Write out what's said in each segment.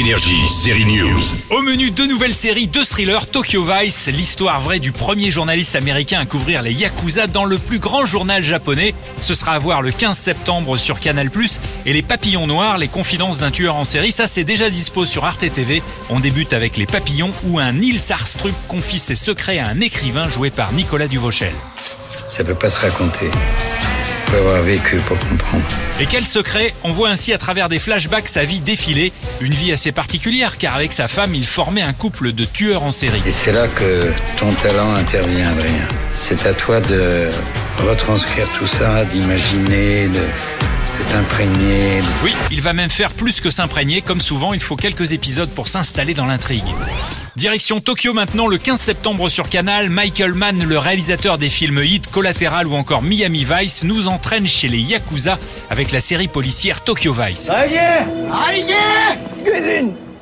Énergie, série news. Au menu, deux nouvelles séries, deux thrillers, Tokyo Vice, l'histoire vraie du premier journaliste américain à couvrir les Yakuza dans le plus grand journal japonais. Ce sera à voir le 15 septembre sur Canal+. Et Les Papillons Noirs, les confidences d'un tueur en série, ça c'est déjà dispo sur Arte TV. On débute avec Les Papillons où un Nils Arstrup confie ses secrets à un écrivain joué par Nicolas Duvauchel. Ça peut pas se raconter. Faut avoir vécu pour comprendre. Et quel secret On voit ainsi à travers des flashbacks sa vie défiler, une vie assez particulière car avec sa femme il formait un couple de tueurs en série. Et c'est là que ton talent intervient, Adrien. C'est à toi de retranscrire tout ça, d'imaginer, de, de t'imprégner. Oui, il va même faire plus que s'imprégner, comme souvent il faut quelques épisodes pour s'installer dans l'intrigue. Direction Tokyo maintenant, le 15 septembre sur Canal, Michael Mann, le réalisateur des films Hit, Collateral ou encore Miami Vice, nous entraîne chez les Yakuza avec la série policière Tokyo Vice.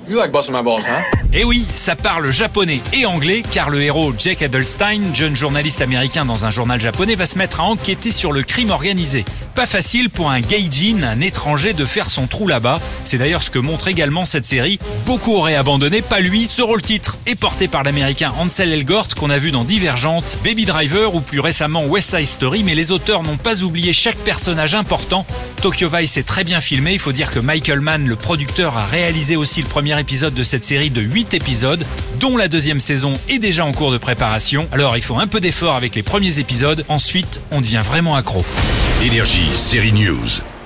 You like my balls, huh? Et oui, ça parle japonais et anglais car le héros Jake Edelstein, jeune journaliste américain dans un journal japonais, va se mettre à enquêter sur le crime organisé. Pas facile pour un gaijin, un étranger, de faire son trou là-bas. C'est d'ailleurs ce que montre également cette série. Beaucoup auraient abandonné, pas lui. Ce rôle-titre est porté par l'américain Ansel Elgort qu'on a vu dans Divergente, Baby Driver ou plus récemment West Side Story, mais les auteurs n'ont pas oublié chaque personnage important. Tokyo Vice est très bien filmé. Il faut dire que Michael Mann, le producteur, a réalisé aussi le épisode de cette série de 8 épisodes, dont la deuxième saison est déjà en cours de préparation. Alors il faut un peu d'effort avec les premiers épisodes, ensuite on devient vraiment accro. Énergie, série news.